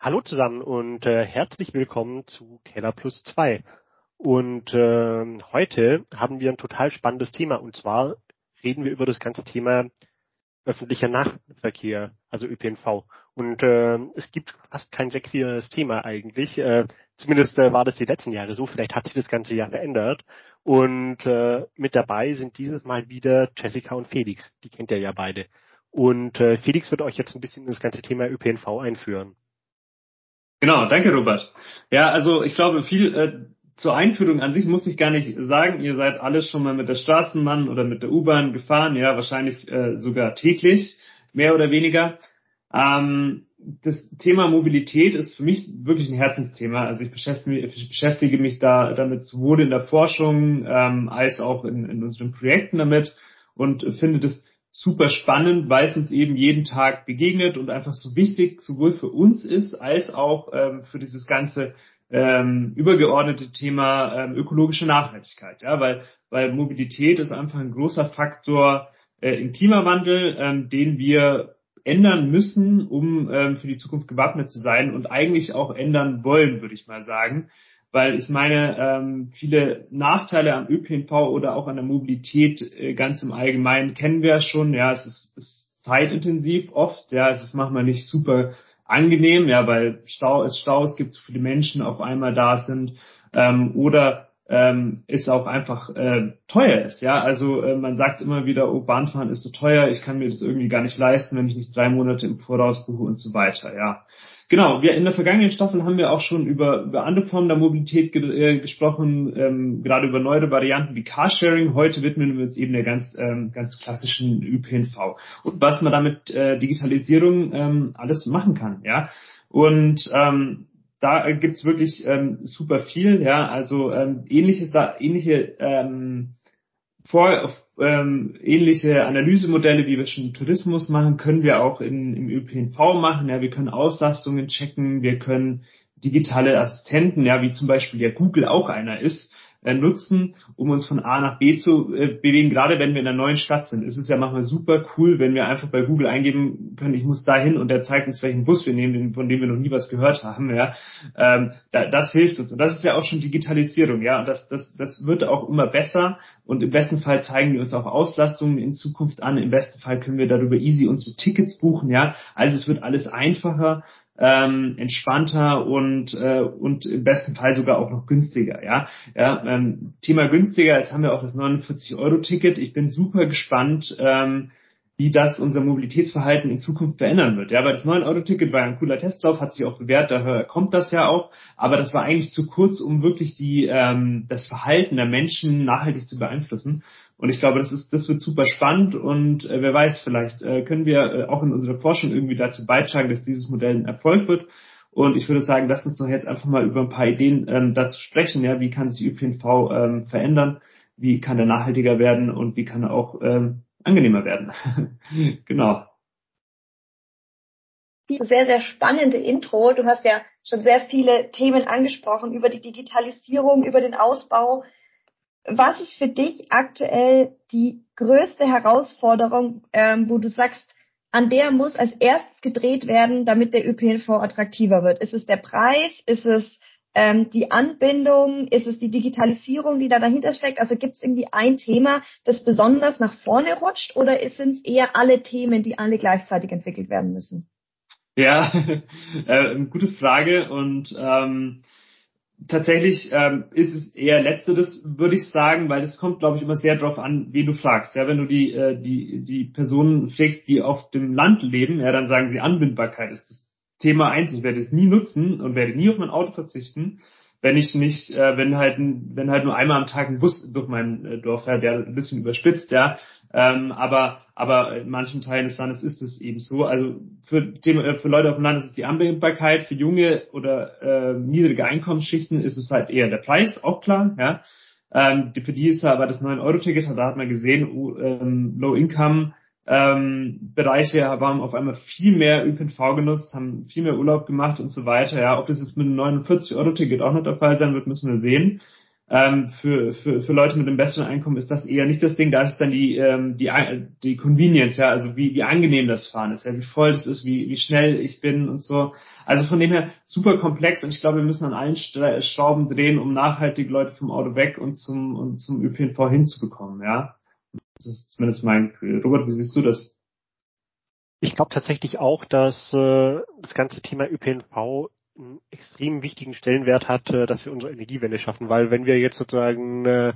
Hallo zusammen und äh, herzlich willkommen zu Keller Plus 2. Und äh, heute haben wir ein total spannendes Thema und zwar reden wir über das ganze Thema öffentlicher Nahverkehr, also ÖPNV. Und äh, es gibt fast kein sexieres Thema eigentlich. Äh, zumindest äh, war das die letzten Jahre so. Vielleicht hat sich das ganze Jahr verändert. Und äh, mit dabei sind dieses Mal wieder Jessica und Felix. Die kennt ihr ja beide. Und äh, Felix wird euch jetzt ein bisschen in das ganze Thema ÖPNV einführen. Genau, danke Robert. Ja, also ich glaube, viel äh, zur Einführung an sich muss ich gar nicht sagen. Ihr seid alle schon mal mit der Straßenbahn oder mit der U-Bahn gefahren, ja, wahrscheinlich äh, sogar täglich, mehr oder weniger. Ähm, das Thema Mobilität ist für mich wirklich ein Herzensthema. Also ich beschäftige mich, ich beschäftige mich da damit sowohl in der Forschung ähm, als auch in, in unseren Projekten damit und finde das super spannend, weil es uns eben jeden Tag begegnet und einfach so wichtig sowohl für uns ist als auch ähm, für dieses ganze ähm, übergeordnete Thema ähm, ökologische Nachhaltigkeit. Ja, weil, weil Mobilität ist einfach ein großer Faktor äh, im Klimawandel, ähm, den wir ändern müssen, um ähm, für die Zukunft gewappnet zu sein und eigentlich auch ändern wollen, würde ich mal sagen weil ich meine, ähm, viele Nachteile am ÖPNV oder auch an der Mobilität äh, ganz im Allgemeinen kennen wir ja schon. Ja, es ist, ist zeitintensiv oft. Ja, es ist manchmal nicht super angenehm, ja, weil Stau ist Stau, es gibt so viele Menschen auf einmal da sind ähm, oder ähm, ist auch einfach äh, teuer ist. Ja, also äh, man sagt immer wieder, oh Bahnfahren ist so teuer, ich kann mir das irgendwie gar nicht leisten, wenn ich nicht drei Monate im Voraus buche und so weiter. Ja, Genau, wir in der vergangenen Staffel haben wir auch schon über, über andere Formen der Mobilität ge äh, gesprochen, ähm, gerade über neue Varianten wie Carsharing. Heute widmen wir uns eben der ganz, ähm, ganz klassischen ÖPNV und was man damit äh, Digitalisierung ähm, alles machen kann. Ja, und ähm, da gibt's wirklich ähm, super viel. Ja, also ähm, ähnliche, ähnliche ähm, vor, ähm, ähnliche Analysemodelle, wie wir schon im Tourismus machen, können wir auch in, im ÖPNV machen. Ja, wir können Auslastungen checken, wir können digitale Assistenten, ja, wie zum Beispiel der Google auch einer ist, äh, nutzen, um uns von A nach B zu äh, bewegen. Gerade wenn wir in einer neuen Stadt sind, ist es ja manchmal super cool, wenn wir einfach bei Google eingeben können, ich muss dahin und der zeigt uns, welchen Bus wir nehmen, von dem wir noch nie was gehört haben. Ja, ähm, da, das hilft uns und das ist ja auch schon Digitalisierung. Ja, und das, das, das wird auch immer besser und im besten Fall zeigen wir uns auch Auslastungen in Zukunft an. Im besten Fall können wir darüber easy unsere Tickets buchen. Ja, also es wird alles einfacher ähm, entspannter und äh, und im besten Fall sogar auch noch günstiger. Ja, ja ähm, Thema günstiger. Jetzt haben wir auch das 49 Euro Ticket. Ich bin super gespannt. Ähm, wie das unser Mobilitätsverhalten in Zukunft verändern wird. Ja, weil das 9-Euro-Ticket war ein cooler Testlauf, hat sich auch bewährt, daher kommt das ja auch, aber das war eigentlich zu kurz, um wirklich die, ähm, das Verhalten der Menschen nachhaltig zu beeinflussen. Und ich glaube, das ist, das wird super spannend und äh, wer weiß, vielleicht äh, können wir äh, auch in unserer Forschung irgendwie dazu beitragen, dass dieses Modell ein Erfolg wird. Und ich würde sagen, lasst uns doch jetzt einfach mal über ein paar Ideen ähm, dazu sprechen. Ja, wie kann sich ÖPNV ähm, verändern? Wie kann er nachhaltiger werden und wie kann er auch ähm, angenehmer werden? genau. Sehr, sehr spannende Intro. Du hast ja schon sehr viele Themen angesprochen über die Digitalisierung, über den Ausbau was ist für dich aktuell die größte Herausforderung, ähm, wo du sagst, an der muss als erstes gedreht werden, damit der ÖPNV attraktiver wird? Ist es der Preis? Ist es ähm, die Anbindung? Ist es die Digitalisierung, die da dahinter steckt? Also gibt es irgendwie ein Thema, das besonders nach vorne rutscht oder sind es eher alle Themen, die alle gleichzeitig entwickelt werden müssen? Ja, äh, gute Frage und ähm, tatsächlich ähm, ist es eher letzteres, würde ich sagen, weil es kommt, glaube ich, immer sehr darauf an, wen du fragst. Ja, wenn du die äh, die die Personen fragst, die auf dem Land leben, ja, dann sagen sie Anbindbarkeit ist das Thema eins. Ich werde es nie nutzen und werde nie auf mein Auto verzichten wenn ich nicht, äh, wenn halt wenn halt nur einmal am Tag ein Bus durch mein äh, Dorf fährt, der ein bisschen überspitzt, ja. Ähm, aber aber in manchen Teilen des Landes ist es eben so. Also für Thema, äh, für Leute auf dem Land ist es die Anbindbarkeit, für junge oder äh, niedrige Einkommensschichten ist es halt eher der Preis, auch klar, ja. Ähm, für die ist aber das 9-Euro-Ticket, da hat man gesehen, ähm, Low Income ähm, Bereiche haben auf einmal viel mehr ÖPNV genutzt, haben viel mehr Urlaub gemacht und so weiter. Ja, ob das jetzt mit einem 49-Euro-Ticket auch noch der Fall sein wird, müssen wir sehen. ähm, für, für, für Leute mit einem besseren Einkommen ist das eher nicht das Ding, da ist dann die, ähm, die, die Convenience, ja, also wie, wie angenehm das Fahren ist, ja, wie voll das ist, wie, wie schnell ich bin und so. Also von dem her super komplex und ich glaube, wir müssen an allen Schrauben drehen, um nachhaltig Leute vom Auto weg und zum, und zum ÖPNV hinzubekommen, ja. Das ist zumindest mein Gefühl. Robert, wie siehst du das? Ich glaube tatsächlich auch, dass äh, das ganze Thema ÖPNV einen extrem wichtigen Stellenwert hat, äh, dass wir unsere Energiewende schaffen, weil wenn wir jetzt sozusagen äh,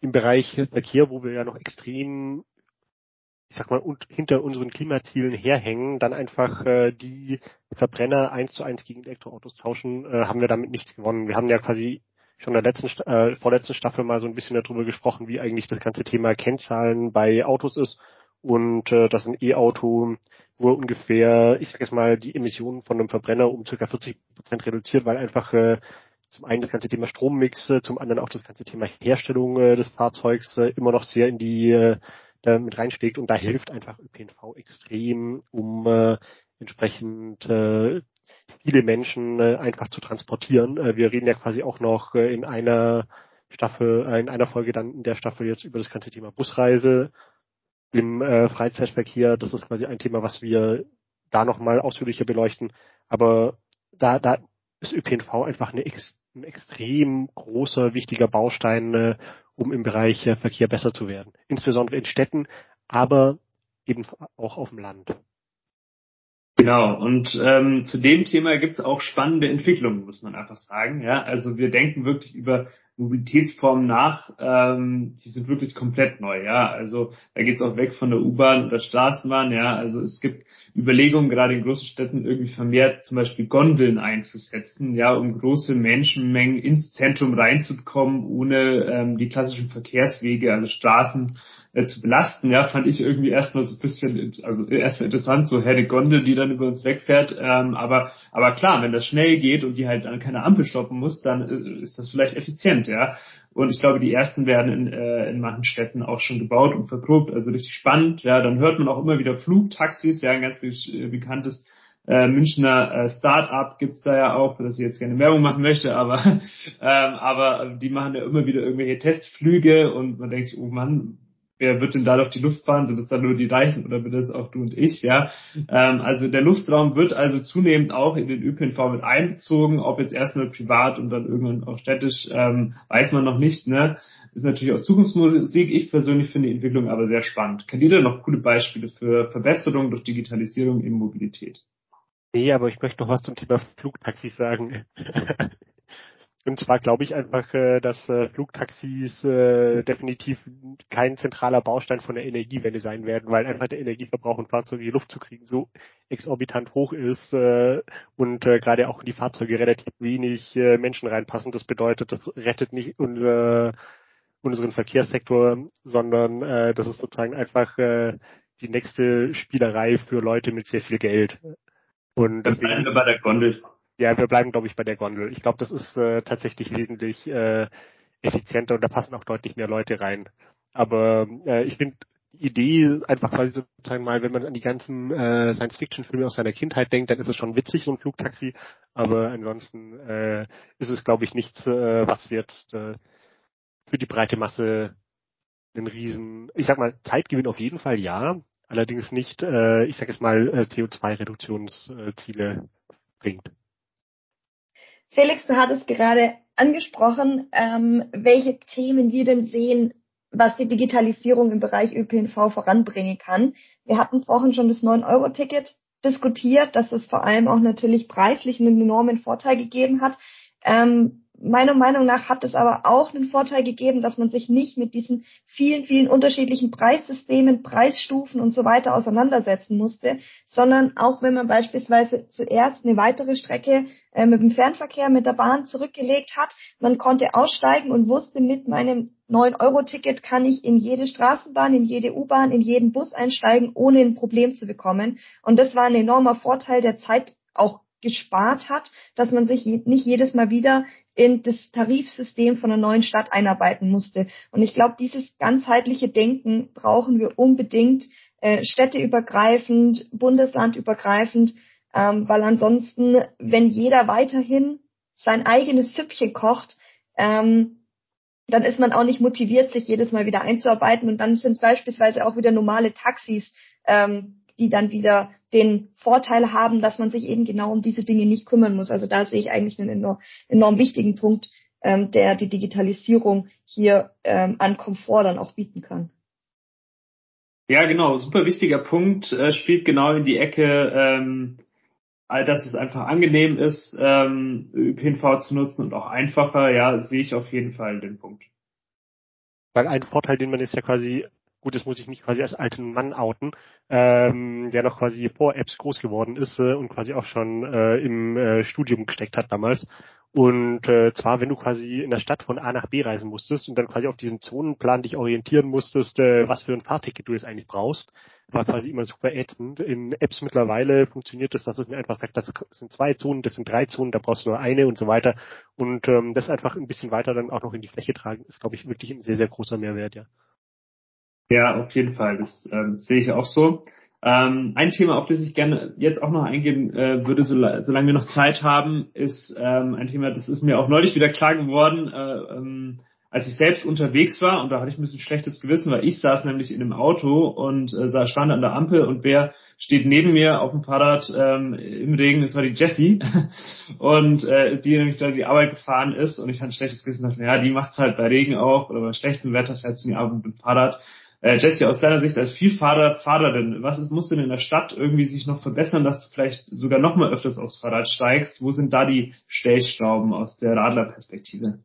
im Bereich Verkehr, wo wir ja noch extrem, ich sag mal, und hinter unseren Klimazielen herhängen, dann einfach äh, die Verbrenner eins zu eins gegen Elektroautos tauschen, äh, haben wir damit nichts gewonnen. Wir haben ja quasi schon in der letzten, äh, vorletzten Staffel mal so ein bisschen darüber gesprochen, wie eigentlich das ganze Thema Kennzahlen bei Autos ist. Und äh, dass ein E-Auto nur ungefähr, ich sag jetzt mal, die Emissionen von einem Verbrenner um circa 40 Prozent reduziert, weil einfach äh, zum einen das ganze Thema Strommix, äh, zum anderen auch das ganze Thema Herstellung äh, des Fahrzeugs äh, immer noch sehr in die äh, mit reinschlägt. Und da hilft einfach ÖPNV extrem, um äh, entsprechend äh, viele Menschen äh, einfach zu transportieren. Äh, wir reden ja quasi auch noch äh, in einer Staffel, äh, in einer Folge dann in der Staffel jetzt über das ganze Thema Busreise im äh, Freizeitverkehr. Das ist quasi ein Thema, was wir da nochmal ausführlicher beleuchten. Aber da, da ist ÖPNV einfach eine ex, ein extrem großer, wichtiger Baustein, äh, um im Bereich äh, Verkehr besser zu werden. Insbesondere in Städten, aber eben auch auf dem Land. Genau, und ähm, zu dem Thema gibt es auch spannende Entwicklungen, muss man einfach sagen. Ja, also wir denken wirklich über Mobilitätsformen nach, ähm, die sind wirklich komplett neu, ja. Also da geht's auch weg von der U-Bahn oder Straßenbahn, ja. Also es gibt Überlegungen, gerade in großen Städten irgendwie vermehrt zum Beispiel Gondeln einzusetzen, ja, um große Menschenmengen ins Zentrum reinzukommen, ohne ähm, die klassischen Verkehrswege, also Straßen äh, zu belasten, ja, fand ich irgendwie erstmal so ein bisschen, also erstmal interessant, so Herde Gondel, die dann über uns wegfährt, ähm, aber, aber klar, wenn das schnell geht und die halt an keine Ampel stoppen muss, dann äh, ist das vielleicht effizient, ja. Und ich glaube, die ersten werden in, äh, in manchen Städten auch schon gebaut und verprobt, also richtig spannend, ja, dann hört man auch immer wieder Flugtaxis, ja, ein ganz be äh, bekanntes äh, Münchner äh, Start-up gibt's da ja auch, dass ich jetzt gerne Werbung machen möchte, aber ähm, aber die machen ja immer wieder irgendwelche Testflüge und man denkt sich, oh Mann, wer wird denn da durch die Luft fahren? Sind das dann nur die Reichen oder wird das auch du und ich? Ja, ähm, also der Luftraum wird also zunehmend auch in den ÖPNV mit einbezogen, ob jetzt erstmal privat und dann irgendwann auch städtisch, ähm, weiß man noch nicht. Ne, ist natürlich auch Zukunftsmusik. Ich persönlich finde die Entwicklung aber sehr spannend. Kennt ihr da noch coole Beispiele für Verbesserungen durch Digitalisierung in Mobilität? Nee, aber ich möchte noch was zum Thema Flugtaxis sagen. Und zwar glaube ich einfach, äh, dass äh, Flugtaxis äh, definitiv kein zentraler Baustein von der Energiewende sein werden, weil einfach der Energieverbrauch in Fahrzeugen in die Luft zu kriegen so exorbitant hoch ist und gerade auch in die Fahrzeuge relativ wenig Menschen reinpassen. Das bedeutet, das rettet nicht unser, unseren Verkehrssektor, sondern das ist sozusagen einfach die nächste Spielerei für Leute mit sehr viel Geld. Und das deswegen, wir bei der Gondel. Ja, wir bleiben, glaube ich, bei der Gondel. Ich glaube, das ist äh, tatsächlich wesentlich äh, effizienter und da passen auch deutlich mehr Leute rein. Aber äh, ich finde die Idee einfach quasi sozusagen mal, wenn man an die ganzen äh, Science-Fiction-Filme aus seiner Kindheit denkt, dann ist es schon witzig, so ein Flugtaxi. Aber ansonsten äh, ist es, glaube ich, nichts, äh, was jetzt äh, für die breite Masse einen riesen, ich sag mal, Zeitgewinn auf jeden Fall ja, allerdings nicht, äh, ich sag jetzt mal, äh, CO2-Reduktionsziele bringt. Felix, du hattest gerade angesprochen, ähm, welche Themen wir denn sehen, was die Digitalisierung im Bereich ÖPNV voranbringen kann. Wir hatten vorhin schon das 9-Euro-Ticket diskutiert, dass es vor allem auch natürlich preislich einen enormen Vorteil gegeben hat. Ähm, meiner Meinung nach hat es aber auch einen Vorteil gegeben, dass man sich nicht mit diesen vielen, vielen unterschiedlichen Preissystemen, Preisstufen und so weiter auseinandersetzen musste, sondern auch wenn man beispielsweise zuerst eine weitere Strecke äh, mit dem Fernverkehr, mit der Bahn zurückgelegt hat, man konnte aussteigen und wusste, mit meinem 9-Euro-Ticket kann ich in jede Straßenbahn, in jede U-Bahn, in jeden Bus einsteigen, ohne ein Problem zu bekommen. Und das war ein enormer Vorteil, der Zeit auch gespart hat, dass man sich nicht jedes Mal wieder in das Tarifsystem von einer neuen Stadt einarbeiten musste. Und ich glaube, dieses ganzheitliche Denken brauchen wir unbedingt, äh, städteübergreifend, bundeslandübergreifend, ähm, weil ansonsten, wenn jeder weiterhin sein eigenes Süppchen kocht, ähm, dann ist man auch nicht motiviert, sich jedes Mal wieder einzuarbeiten und dann sind beispielsweise auch wieder normale Taxis, ähm, die dann wieder den Vorteil haben, dass man sich eben genau um diese Dinge nicht kümmern muss. Also da sehe ich eigentlich einen enorm, enorm wichtigen Punkt, ähm, der die Digitalisierung hier ähm, an Komfort dann auch bieten kann. Ja, genau, super wichtiger Punkt, äh, spielt genau in die Ecke, ähm, dass es einfach angenehm ist, ähm, ÖPNV zu nutzen und auch einfacher, ja, sehe ich auf jeden Fall den Punkt. Weil ein Vorteil, den man ist ja quasi gut, das muss ich mich quasi als alten Mann outen, ähm, der noch quasi vor Apps groß geworden ist äh, und quasi auch schon äh, im äh, Studium gesteckt hat damals. Und äh, zwar, wenn du quasi in der Stadt von A nach B reisen musstest und dann quasi auf diesen Zonenplan dich orientieren musstest, äh, was für ein Fahrticket du jetzt eigentlich brauchst, war quasi immer super ätzend. In Apps mittlerweile funktioniert das, dass es mir einfach sagt, das sind zwei Zonen, das sind drei Zonen, da brauchst du nur eine und so weiter. Und ähm, das einfach ein bisschen weiter dann auch noch in die Fläche tragen, ist, glaube ich, wirklich ein sehr, sehr großer Mehrwert, ja. Ja, auf jeden Fall. Das ähm, sehe ich auch so. Ähm, ein Thema, auf das ich gerne jetzt auch noch eingehen äh, würde, so, solange wir noch Zeit haben, ist ähm, ein Thema, das ist mir auch neulich wieder klar geworden, äh, ähm, als ich selbst unterwegs war und da hatte ich ein bisschen schlechtes Gewissen, weil ich saß nämlich in einem Auto und äh, stand an der Ampel und wer steht neben mir auf dem Fahrrad ähm, im Regen, das war die Jessie und äh, die nämlich da die Arbeit gefahren ist und ich hatte ein schlechtes Gewissen dachte, ja, die macht's halt bei Regen auch oder bei schlechtem Wetter fährt sie in die Arbeit mit dem Fahrrad äh, Jesse, aus deiner Sicht als Vielfahrer, Fahrerin, was ist, muss denn in der Stadt irgendwie sich noch verbessern, dass du vielleicht sogar noch mal öfters aufs Fahrrad steigst? Wo sind da die Stellschrauben aus der Radlerperspektive?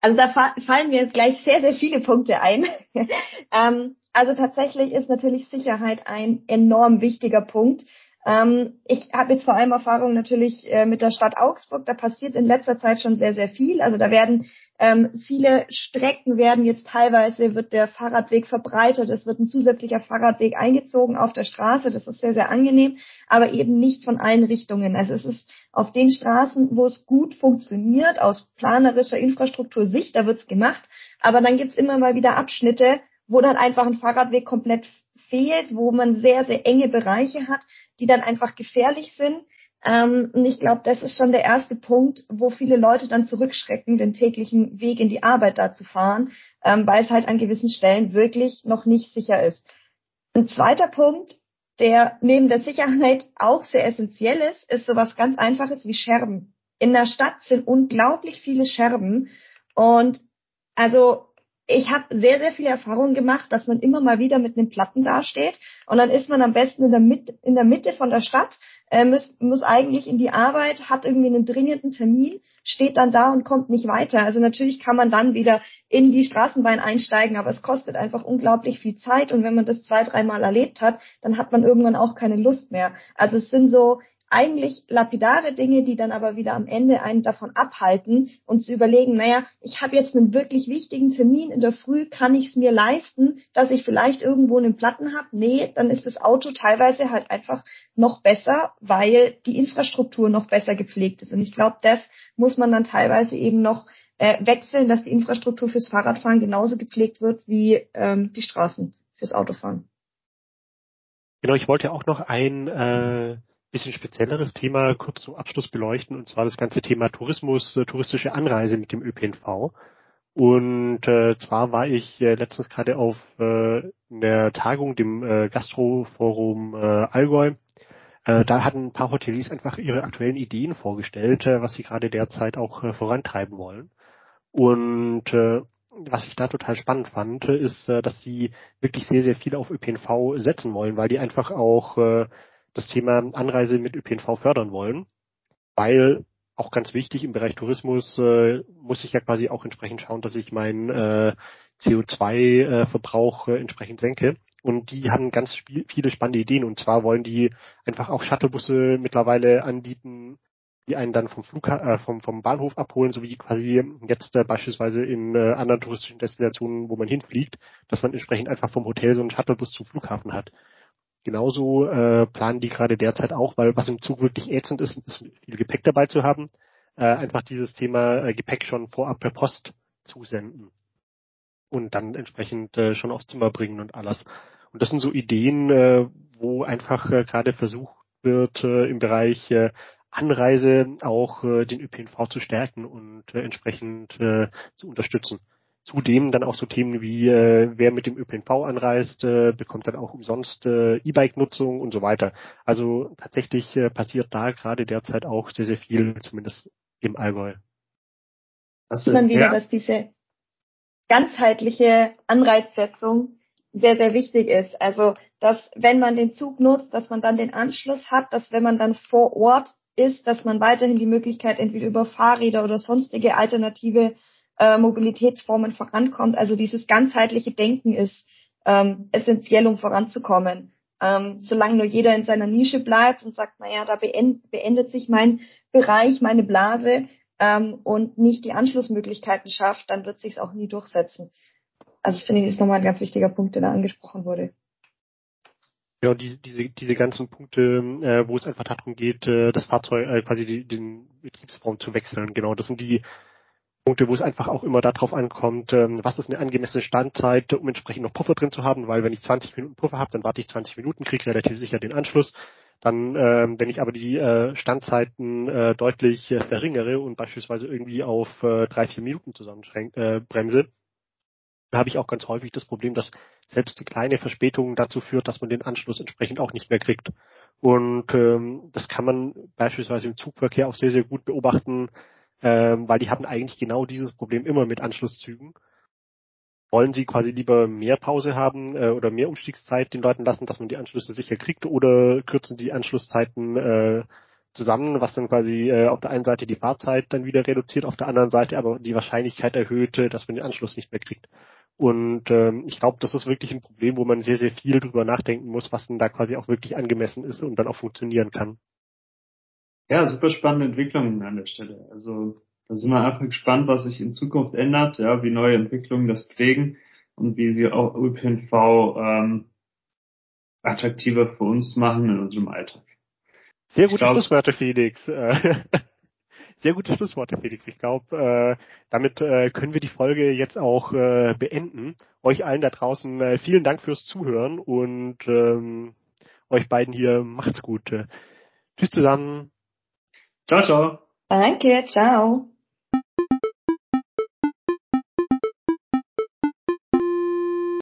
Also da fallen mir jetzt gleich sehr, sehr viele Punkte ein. ähm, also tatsächlich ist natürlich Sicherheit ein enorm wichtiger Punkt. Ähm, ich habe jetzt vor allem Erfahrung natürlich äh, mit der Stadt Augsburg. Da passiert in letzter Zeit schon sehr, sehr viel. Also da werden ähm, viele Strecken werden jetzt teilweise wird der Fahrradweg verbreitert. Es wird ein zusätzlicher Fahrradweg eingezogen auf der Straße. Das ist sehr, sehr angenehm, aber eben nicht von allen Richtungen. Also es ist auf den Straßen, wo es gut funktioniert, aus planerischer Infrastruktursicht, da wird's gemacht. Aber dann gibt's immer mal wieder Abschnitte, wo dann einfach ein Fahrradweg komplett fehlt, wo man sehr, sehr enge Bereiche hat, die dann einfach gefährlich sind. Ähm, und ich glaube, das ist schon der erste Punkt, wo viele Leute dann zurückschrecken, den täglichen Weg in die Arbeit da zu fahren, ähm, weil es halt an gewissen Stellen wirklich noch nicht sicher ist. Ein zweiter Punkt, der neben der Sicherheit auch sehr essentiell ist, ist sowas ganz Einfaches wie Scherben. In der Stadt sind unglaublich viele Scherben und also ich habe sehr, sehr viele Erfahrungen gemacht, dass man immer mal wieder mit einem Platten dasteht und dann ist man am besten in der, Mitte, in der Mitte von der Stadt, äh, muss, muss eigentlich in die Arbeit, hat irgendwie einen dringenden Termin, steht dann da und kommt nicht weiter. Also natürlich kann man dann wieder in die Straßenbahn einsteigen, aber es kostet einfach unglaublich viel Zeit und wenn man das zwei, dreimal erlebt hat, dann hat man irgendwann auch keine Lust mehr. Also es sind so eigentlich lapidare Dinge, die dann aber wieder am Ende einen davon abhalten und zu überlegen, naja, ich habe jetzt einen wirklich wichtigen Termin in der Früh, kann ich es mir leisten, dass ich vielleicht irgendwo einen Platten habe? Nee, dann ist das Auto teilweise halt einfach noch besser, weil die Infrastruktur noch besser gepflegt ist. Und ich glaube, das muss man dann teilweise eben noch äh, wechseln, dass die Infrastruktur fürs Fahrradfahren genauso gepflegt wird wie ähm, die Straßen fürs Autofahren. Genau, ich wollte auch noch ein äh bisschen spezielleres Thema kurz zum Abschluss beleuchten, und zwar das ganze Thema Tourismus, äh, touristische Anreise mit dem ÖPNV. Und äh, zwar war ich äh, letztens gerade auf äh, einer Tagung, dem äh, Gastroforum äh, Allgäu. Äh, da hatten ein paar Hoteliers einfach ihre aktuellen Ideen vorgestellt, äh, was sie gerade derzeit auch äh, vorantreiben wollen. Und äh, was ich da total spannend fand, ist, äh, dass sie wirklich sehr, sehr viel auf ÖPNV setzen wollen, weil die einfach auch äh, das Thema Anreise mit ÖPNV fördern wollen, weil auch ganz wichtig im Bereich Tourismus äh, muss ich ja quasi auch entsprechend schauen, dass ich meinen äh, CO2-Verbrauch äh, entsprechend senke. Und die haben ganz viele spannende Ideen. Und zwar wollen die einfach auch Shuttlebusse mittlerweile anbieten, die einen dann vom Flugha äh, vom, vom Bahnhof abholen, so wie quasi jetzt äh, beispielsweise in äh, anderen touristischen Destinationen, wo man hinfliegt, dass man entsprechend einfach vom Hotel so einen Shuttlebus zum Flughafen hat. Genauso äh, planen die gerade derzeit auch, weil was im Zug wirklich ätzend ist, ist viel Gepäck dabei zu haben, äh, einfach dieses Thema äh, Gepäck schon vorab per Post zusenden und dann entsprechend äh, schon aufs Zimmer bringen und alles. Und das sind so Ideen, äh, wo einfach äh, gerade versucht wird, äh, im Bereich äh, Anreise auch äh, den ÖPNV zu stärken und äh, entsprechend äh, zu unterstützen. Zudem dann auch so Themen wie, äh, wer mit dem ÖPNV anreist, äh, bekommt dann auch umsonst äh, E-Bike-Nutzung und so weiter. Also tatsächlich äh, passiert da gerade derzeit auch sehr, sehr viel, zumindest im Allgäu. Das sieht man wieder, ja. dass diese ganzheitliche Anreizsetzung sehr, sehr wichtig ist. Also, dass wenn man den Zug nutzt, dass man dann den Anschluss hat, dass wenn man dann vor Ort ist, dass man weiterhin die Möglichkeit entweder über Fahrräder oder sonstige alternative äh, Mobilitätsformen vorankommt. Also dieses ganzheitliche Denken ist ähm, essentiell, um voranzukommen. Ähm, solange nur jeder in seiner Nische bleibt und sagt, naja, da beendet, beendet sich mein Bereich, meine Blase ähm, und nicht die Anschlussmöglichkeiten schafft, dann wird sich auch nie durchsetzen. Also ich finde, das ist nochmal ein ganz wichtiger Punkt, der da angesprochen wurde. Ja, diese, diese, diese ganzen Punkte, äh, wo es einfach darum geht, äh, das Fahrzeug, äh, quasi die, den Betriebsraum zu wechseln, genau, das sind die Punkte, wo es einfach auch immer darauf ankommt, ähm, was ist eine angemessene Standzeit, um entsprechend noch Puffer drin zu haben, weil wenn ich 20 Minuten Puffer habe, dann warte ich 20 Minuten, kriege relativ sicher den Anschluss. Dann, ähm, wenn ich aber die äh, Standzeiten äh, deutlich äh, verringere und beispielsweise irgendwie auf äh, drei, vier Minuten zusammenbremse, äh, bremse, habe ich auch ganz häufig das Problem, dass selbst die kleine Verspätung dazu führt, dass man den Anschluss entsprechend auch nicht mehr kriegt. Und ähm, das kann man beispielsweise im Zugverkehr auch sehr, sehr gut beobachten, ähm, weil die hatten eigentlich genau dieses Problem immer mit Anschlusszügen. Wollen sie quasi lieber mehr Pause haben äh, oder mehr Umstiegszeit den Leuten lassen, dass man die Anschlüsse sicher kriegt, oder kürzen die Anschlusszeiten äh, zusammen, was dann quasi äh, auf der einen Seite die Fahrzeit dann wieder reduziert, auf der anderen Seite aber die Wahrscheinlichkeit erhöht, dass man den Anschluss nicht mehr kriegt. Und ähm, ich glaube, das ist wirklich ein Problem, wo man sehr, sehr viel drüber nachdenken muss, was denn da quasi auch wirklich angemessen ist und dann auch funktionieren kann. Ja, super spannende Entwicklungen an der Stelle. Also da sind wir einfach gespannt, was sich in Zukunft ändert, ja, wie neue Entwicklungen das prägen und wie sie auch ÖPNV ähm, attraktiver für uns machen in unserem Alltag. Sehr gute Schlussworte, Felix. Sehr gute Schlussworte, Felix. Ich glaube, äh, damit äh, können wir die Folge jetzt auch äh, beenden. Euch allen da draußen äh, vielen Dank fürs Zuhören und ähm, euch beiden hier macht's gut. Tschüss zusammen. Ciao, ciao. Danke, ciao.